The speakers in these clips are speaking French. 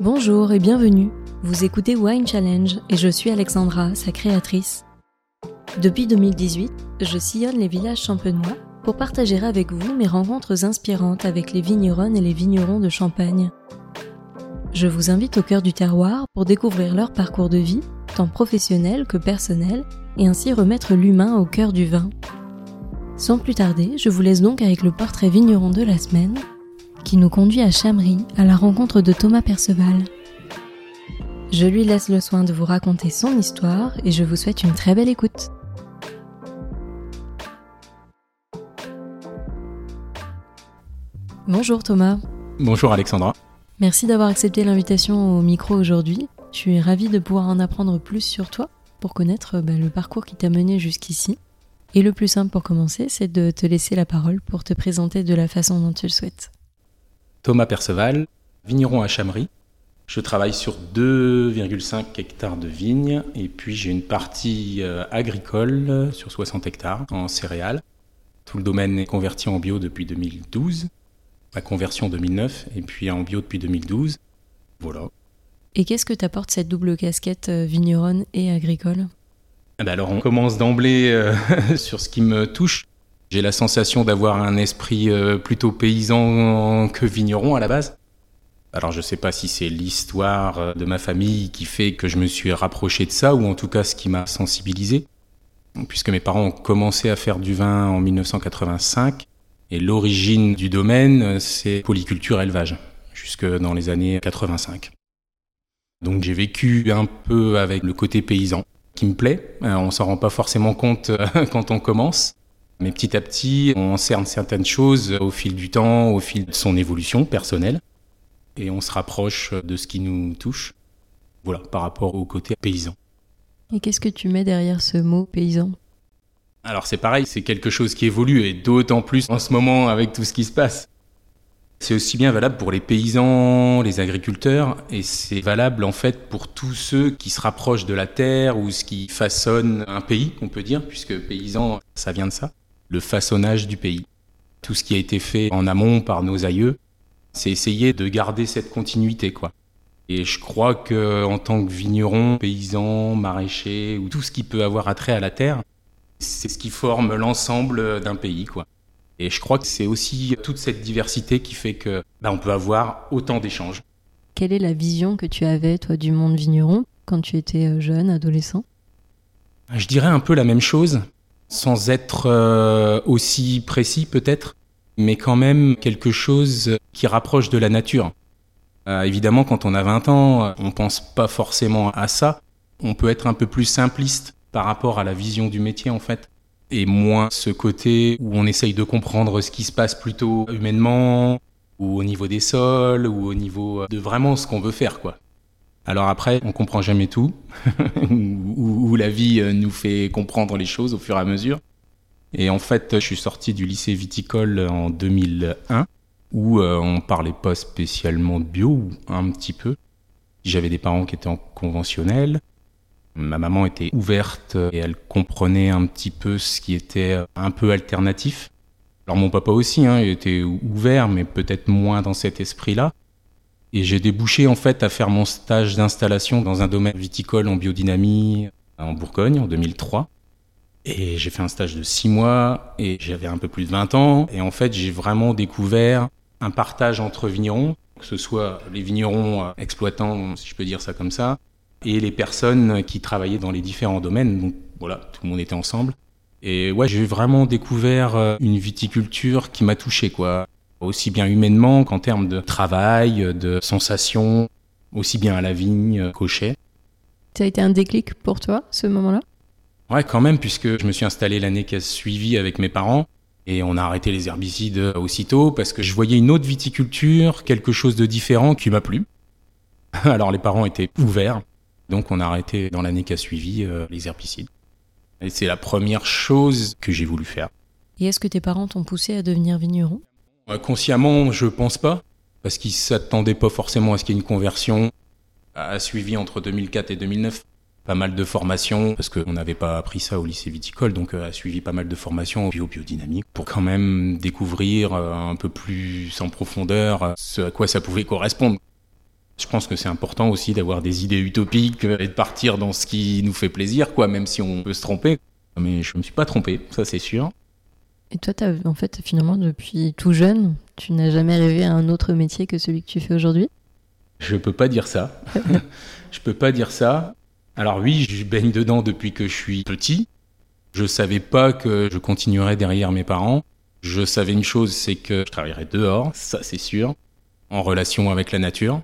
Bonjour et bienvenue. Vous écoutez Wine Challenge et je suis Alexandra, sa créatrice. Depuis 2018, je sillonne les villages champenois pour partager avec vous mes rencontres inspirantes avec les vigneronnes et les vignerons de Champagne. Je vous invite au cœur du terroir pour découvrir leur parcours de vie, tant professionnel que personnel, et ainsi remettre l'humain au cœur du vin. Sans plus tarder, je vous laisse donc avec le portrait vigneron de la semaine, qui nous conduit à Chamery à la rencontre de Thomas Perceval. Je lui laisse le soin de vous raconter son histoire et je vous souhaite une très belle écoute. Bonjour Thomas. Bonjour Alexandra. Merci d'avoir accepté l'invitation au micro aujourd'hui. Je suis ravie de pouvoir en apprendre plus sur toi pour connaître bah, le parcours qui t'a mené jusqu'ici. Et le plus simple pour commencer, c'est de te laisser la parole pour te présenter de la façon dont tu le souhaites. Thomas Perceval, vigneron à Chamery. Je travaille sur 2,5 hectares de vignes et puis j'ai une partie euh, agricole sur 60 hectares en céréales. Tout le domaine est converti en bio depuis 2012, la conversion 2009 et puis en bio depuis 2012. Voilà. Et qu'est-ce que t'apporte cette double casquette euh, vigneronne et agricole? Eh ben Alors on commence d'emblée euh, sur ce qui me touche. J'ai la sensation d'avoir un esprit euh, plutôt paysan que vigneron à la base. Alors je ne sais pas si c'est l'histoire de ma famille qui fait que je me suis rapproché de ça, ou en tout cas ce qui m'a sensibilisé. Puisque mes parents ont commencé à faire du vin en 1985, et l'origine du domaine, c'est polyculture élevage, jusque dans les années 85. Donc j'ai vécu un peu avec le côté paysan qui me plaît. Euh, on s'en rend pas forcément compte euh, quand on commence. Mais petit à petit, on cerne certaines choses au fil du temps, au fil de son évolution personnelle. Et on se rapproche de ce qui nous touche. Voilà, par rapport au côté paysan. Et qu'est-ce que tu mets derrière ce mot paysan? Alors c'est pareil, c'est quelque chose qui évolue et d'autant plus en ce moment avec tout ce qui se passe. C'est aussi bien valable pour les paysans, les agriculteurs, et c'est valable en fait pour tous ceux qui se rapprochent de la terre ou ce qui façonne un pays, on peut dire, puisque paysan, ça vient de ça, le façonnage du pays. Tout ce qui a été fait en amont par nos aïeux, c'est essayer de garder cette continuité, quoi. Et je crois que en tant que vigneron, paysan, maraîcher ou tout ce qui peut avoir attrait à la terre, c'est ce qui forme l'ensemble d'un pays, quoi. Et je crois que c'est aussi toute cette diversité qui fait que bah, on peut avoir autant d'échanges. Quelle est la vision que tu avais, toi, du monde vigneron quand tu étais euh, jeune, adolescent? Je dirais un peu la même chose, sans être euh, aussi précis peut-être, mais quand même quelque chose qui rapproche de la nature. Euh, évidemment, quand on a 20 ans, on pense pas forcément à ça. On peut être un peu plus simpliste par rapport à la vision du métier en fait et moins ce côté où on essaye de comprendre ce qui se passe plutôt humainement ou au niveau des sols ou au niveau de vraiment ce qu'on veut faire quoi. Alors après, on comprend jamais tout, ou, la vie nous fait comprendre les choses au fur et à mesure. Et en fait, je suis sorti du lycée viticole en 2001, où euh, on parlait pas spécialement de bio, ou un petit peu. J'avais des parents qui étaient en conventionnel, Ma maman était ouverte et elle comprenait un petit peu ce qui était un peu alternatif. Alors mon papa aussi, hein, il était ouvert, mais peut-être moins dans cet esprit-là. Et j'ai débouché en fait à faire mon stage d'installation dans un domaine viticole en biodynamie en Bourgogne en 2003. Et j'ai fait un stage de six mois et j'avais un peu plus de 20 ans. Et en fait, j'ai vraiment découvert un partage entre vignerons, que ce soit les vignerons exploitants, si je peux dire ça comme ça, et les personnes qui travaillaient dans les différents domaines. Donc voilà, tout le monde était ensemble. Et ouais, j'ai vraiment découvert euh, une viticulture qui m'a touché, quoi. Aussi bien humainement qu'en termes de travail, de sensations, aussi bien à la vigne qu'au chai. Ça a été un déclic pour toi, ce moment-là? Ouais, quand même, puisque je me suis installé l'année qui a suivi avec mes parents. Et on a arrêté les herbicides aussitôt parce que je voyais une autre viticulture, quelque chose de différent qui m'a plu. Alors les parents étaient ouverts. Donc on a arrêté dans l'année qui a suivi euh, les herbicides. Et c'est la première chose que j'ai voulu faire. Et est-ce que tes parents t'ont poussé à devenir vigneron? Consciemment, je pense pas, parce qu'ils s'attendaient pas forcément à ce qu'il y ait une conversion. A suivi entre 2004 et 2009 pas mal de formations, parce qu'on n'avait pas appris ça au lycée viticole, donc euh, a suivi pas mal de formations bio-biodynamique pour quand même découvrir un peu plus en profondeur ce à quoi ça pouvait correspondre. Je pense que c'est important aussi d'avoir des idées utopiques et de partir dans ce qui nous fait plaisir, quoi, même si on peut se tromper. Mais je me suis pas trompé, ça c'est sûr. Et toi, as, en fait, finalement, depuis tout jeune, tu n'as jamais rêvé à un autre métier que celui que tu fais aujourd'hui? Je peux pas dire ça. je peux pas dire ça. Alors oui, je baigne dedans depuis que je suis petit. Je savais pas que je continuerais derrière mes parents. Je savais une chose, c'est que je travaillerais dehors, ça c'est sûr, en relation avec la nature.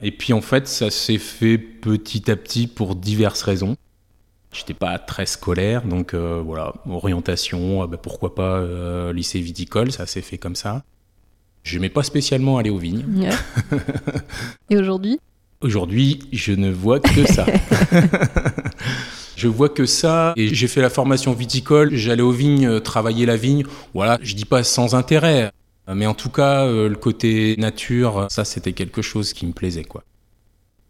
Et puis en fait, ça s'est fait petit à petit pour diverses raisons. J'étais pas très scolaire, donc euh, voilà, orientation, euh, bah, pourquoi pas euh, lycée viticole, ça s'est fait comme ça. Je n'aimais pas spécialement aller aux vignes. Et aujourd'hui? Aujourd'hui, je ne vois que ça. je vois que ça, et j'ai fait la formation viticole, j'allais aux vignes, travailler la vigne, voilà, je dis pas sans intérêt, mais en tout cas, le côté nature, ça c'était quelque chose qui me plaisait, quoi.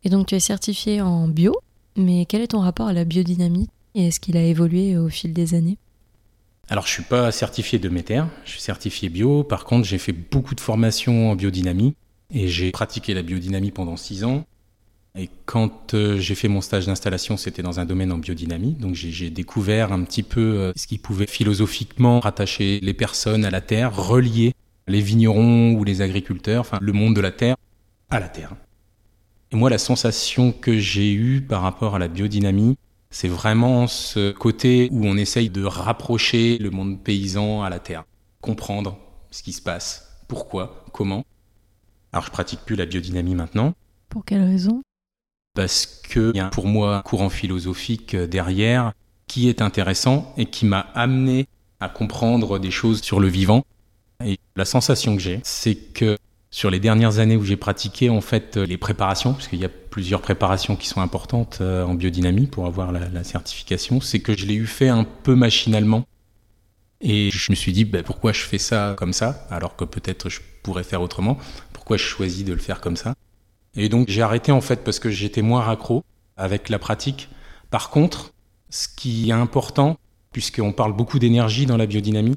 Et donc tu es certifié en bio? Mais quel est ton rapport à la biodynamie et est-ce qu'il a évolué au fil des années? Alors, je suis pas certifié de Méter, je suis certifié bio. Par contre, j'ai fait beaucoup de formations en biodynamie et j'ai pratiqué la biodynamie pendant six ans. Et quand euh, j'ai fait mon stage d'installation, c'était dans un domaine en biodynamie. Donc, j'ai découvert un petit peu euh, ce qui pouvait philosophiquement rattacher les personnes à la terre, relier les vignerons ou les agriculteurs, enfin le monde de la terre à la terre. Et moi, la sensation que j'ai eue par rapport à la biodynamie, c'est vraiment ce côté où on essaye de rapprocher le monde paysan à la terre, comprendre ce qui se passe, pourquoi, comment? Alors, je pratique plus la biodynamie maintenant. Pour quelle raison? Parce qu'il y a pour moi un courant philosophique derrière qui est intéressant et qui m'a amené à comprendre des choses sur le vivant. Et la sensation que j'ai, c'est que sur les dernières années où j'ai pratiqué en fait euh, les préparations, parce qu'il y a plusieurs préparations qui sont importantes euh, en biodynamie pour avoir la, certification, c'est que je l'ai eu fait un peu machinalement. Et je me suis dit, bah, pourquoi je fais ça comme ça, alors que peut-être je pourrais faire autrement? Pourquoi je choisis de le faire comme ça? Et donc j'ai arrêté en fait parce que j'étais moins raccro avec la pratique. Par contre, ce qui est important, puisqu'on parle beaucoup d'énergie dans la biodynamie,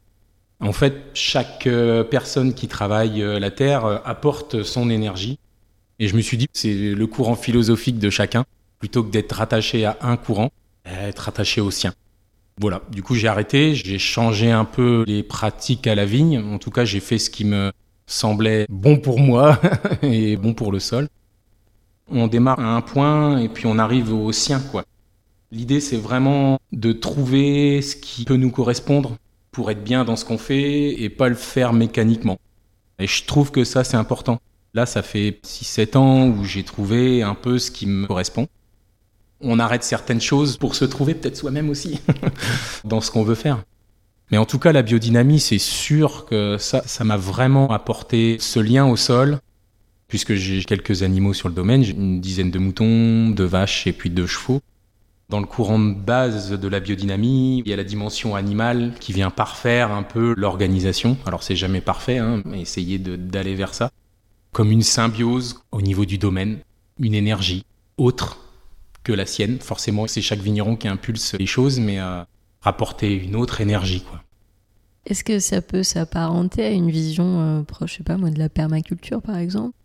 en fait, chaque euh, personne qui travaille euh, la Terre euh, apporte son énergie. Et je me suis dit, c'est le courant philosophique de chacun, plutôt que d'être rattaché à un courant, être rattaché au sien. Voilà, du coup j'ai arrêté, j'ai changé un peu les pratiques à la vigne. En tout cas, j'ai fait ce qui me semblait bon pour moi et bon pour le sol. On démarre à un point et puis on arrive au sien, quoi. L'idée, c'est vraiment de trouver ce qui peut nous correspondre, pour être bien dans ce qu'on fait et pas le faire mécaniquement. Et je trouve que ça, c'est important. Là, ça fait 6-7 ans où j'ai trouvé un peu ce qui me correspond. On arrête certaines choses pour se trouver peut-être soi-même aussi dans ce qu'on veut faire. Mais en tout cas, la biodynamie, c'est sûr que ça, ça m'a vraiment apporté ce lien au sol, puisque j'ai quelques animaux sur le domaine, j'ai une dizaine de moutons, de vaches et puis de chevaux. Dans le courant de base de la biodynamie, il y a la dimension animale qui vient parfaire un peu l'organisation. Alors c'est jamais parfait, hein, mais essayer d'aller vers ça. Comme une symbiose au niveau du domaine, une énergie autre que la sienne. Forcément, c'est chaque vigneron qui impulse les choses, mais euh, rapporter une autre énergie, quoi. Est-ce que ça peut s'apparenter à une vision euh, proche, pas moi, de la permaculture par exemple?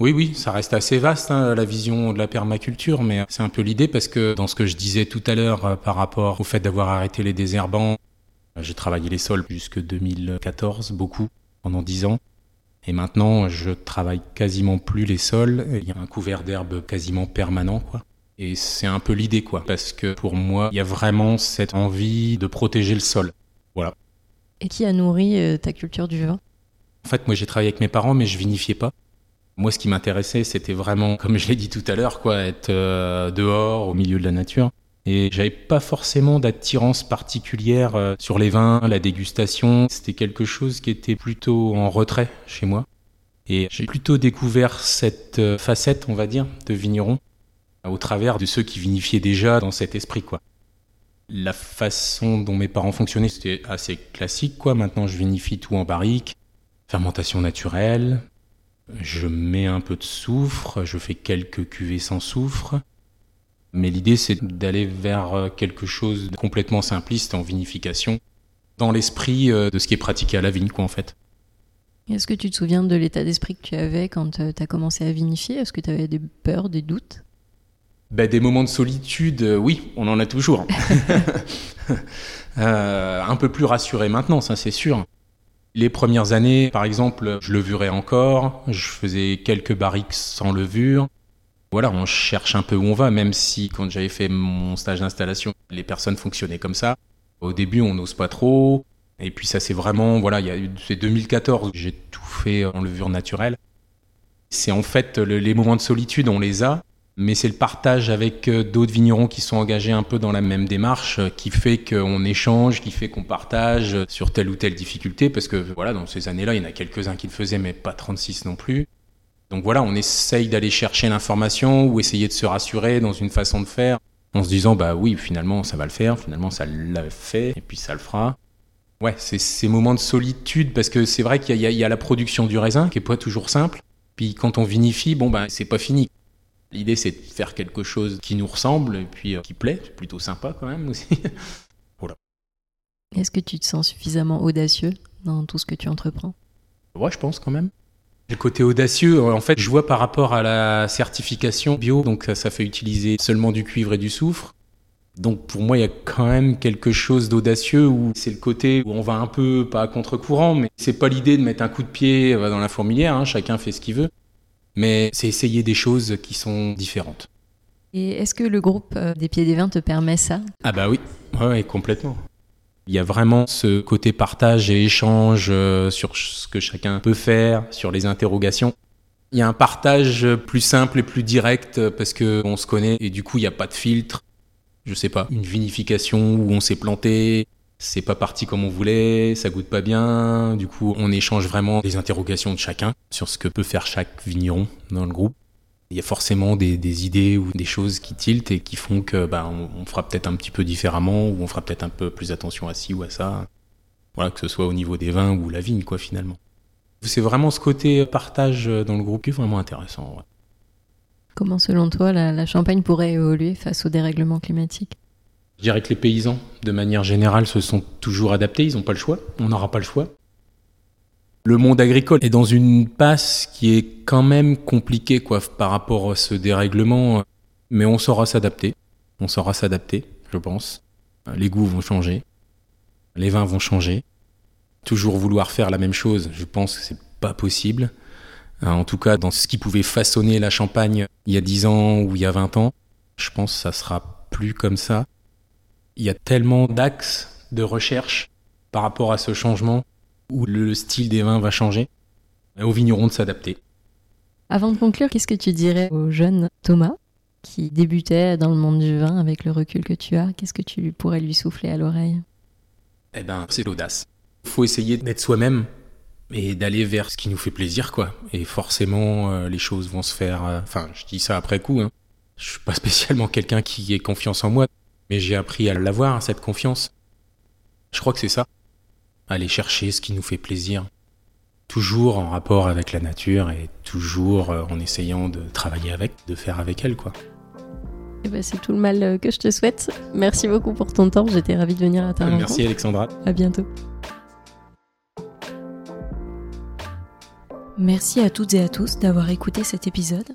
Oui, oui, ça reste assez vaste, hein, la vision de la permaculture, mais c'est un peu l'idée parce que dans ce que je disais tout à l'heure euh, par rapport au fait d'avoir arrêté les désherbants, euh, j'ai travaillé les sols jusque 2014, beaucoup, pendant 10 ans. Et maintenant, je travaille quasiment plus les sols. Il y a un couvert d'herbe quasiment permanent, quoi. Et c'est un peu l'idée, quoi. Parce que pour moi, il y a vraiment cette envie de protéger le sol. Voilà. Et qui a nourri euh, ta culture du vin? En fait, moi, j'ai travaillé avec mes parents, mais je vinifiais pas. Moi, ce qui m'intéressait, c'était vraiment, comme je l'ai dit tout à l'heure, quoi, être euh, dehors, au milieu de la nature. Et j'avais pas forcément d'attirance particulière euh, sur les vins, la dégustation. C'était quelque chose qui était plutôt en retrait chez moi. Et j'ai plutôt découvert cette euh, facette, on va dire, de vigneron au travers de ceux qui vinifiaient déjà dans cet esprit, quoi. La façon dont mes parents fonctionnaient, c'était assez classique, quoi. Maintenant, je vinifie tout en barrique, fermentation naturelle, je mets un peu de soufre, je fais quelques cuvées sans soufre. Mais l'idée, c'est d'aller vers quelque chose de complètement simpliste en vinification, dans l'esprit euh, de ce qui est pratiqué à la vigne, quoi, en fait. Est-ce que tu te souviens de l'état d'esprit que tu avais quand tu as commencé à vinifier? Est-ce que tu avais des peurs, des doutes? Ben, Des moments de solitude, oui, on en a toujours. un peu plus rassuré maintenant, ça c'est sûr. Les premières années, par exemple, je levurais encore, je faisais quelques barriques sans levure. Voilà, on cherche un peu où on va, même si quand j'avais fait mon stage d'installation, les personnes fonctionnaient comme ça. Au début, on n'ose pas trop. Et puis ça, c'est vraiment, voilà, c'est 2014, j'ai tout fait en levure naturelle. C'est en fait les moments de solitude, on les a, mais c'est le partage avec euh, d'autres vignerons qui sont engagés un peu dans la même démarche euh, qui fait qu'on échange, qui fait qu'on partage sur telle ou telle difficulté, parce que voilà, dans ces années-là, il y en a quelques-uns qui le faisaient, mais pas 36 non plus. Donc voilà, on essaye d'aller chercher l'information ou essayer de se rassurer dans une façon de faire, en se disant, bah oui, finalement, ça va le faire, finalement, ça l'a fait, et puis ça le fera. Ouais, c'est ces moments de solitude, parce que c'est vrai qu'il y, y, a la production du raisin, qui est pas toujours simple, puis quand on vinifie, bon, bah c'est pas fini. L'idée, c'est de faire quelque chose qui nous ressemble et puis euh, qui plaît. C'est plutôt sympa quand même aussi. voilà. Est-ce que tu te sens suffisamment audacieux dans tout ce que tu entreprends? Ouais, je pense quand même. Le côté audacieux, en fait, je vois par rapport à la certification bio, donc ça fait utiliser seulement du cuivre et du soufre. Donc pour moi, il y a quand même quelque chose d'audacieux où c'est le côté où on va un peu, pas à contre-courant, mais c'est pas l'idée de mettre un coup de pied dans la fourmilière, hein, chacun fait ce qu'il veut mais c'est essayer des choses qui sont différentes. Et est-ce que le groupe euh, des Pieds des Vins te permet ça? Ah bah oui, ouais, complètement. Il y a vraiment ce côté partage et échange euh, sur ce que chacun peut faire, sur les interrogations. Il y a un partage plus simple et plus direct parce qu'on se connaît et du coup il n'y a pas de filtre. Je sais pas, une vinification où on s'est planté, c'est pas parti comme on voulait, ça goûte pas bien. Du coup, on échange vraiment des interrogations de chacun sur ce que peut faire chaque vigneron dans le groupe. Il y a forcément des, idées ou des choses qui tiltent et qui font que bah, on, fera peut-être un petit peu différemment ou on fera peut-être un peu plus attention à ci ou à ça. Voilà, que ce soit au niveau des vins ou la vigne, quoi, finalement. C'est vraiment ce côté partage dans le groupe qui est vraiment intéressant. Comment, selon toi, la Champagne pourrait évoluer face au dérèglement climatique je dirais que les paysans, de manière générale, se sont toujours adaptés, ils n'ont pas le choix, on n'aura pas le choix. Le monde agricole est dans une passe qui est quand même compliquée quoi, par rapport à ce dérèglement, mais on saura s'adapter, on saura s'adapter, je pense. Les goûts vont changer, les vins vont changer. Toujours vouloir faire la même chose, je pense que c'est pas possible. En tout cas, dans ce qui pouvait façonner la Champagne il y a 10 ans ou il y a 20 ans, je pense que ça sera plus comme ça. Il y a tellement d'axes de recherche par rapport à ce changement où le style des vins va changer, aux vignerons de s'adapter. Avant de conclure, qu'est-ce que tu dirais au jeune Thomas qui débutait dans le monde du vin avec le recul que tu as? Qu'est-ce que tu pourrais lui souffler à l'oreille? Eh ben, c'est l'audace. Il faut essayer d'être soi-même et d'aller vers ce qui nous fait plaisir, quoi. Et forcément, euh, les choses vont se faire. Euh, enfin, je dis ça après coup. Hein. Je suis pas spécialement quelqu'un qui ait confiance en moi. Mais j'ai appris à l'avoir, cette confiance. Je crois que c'est ça. Aller chercher ce qui nous fait plaisir. Toujours en rapport avec la nature et toujours euh, en essayant de travailler avec, de faire avec elle, quoi. Eh ben, c'est tout le mal euh, que je te souhaite. Merci beaucoup pour ton temps. J'étais ravie de venir à ta rencontre. Merci Alexandra. À bientôt. Merci à toutes et à tous d'avoir écouté cet épisode.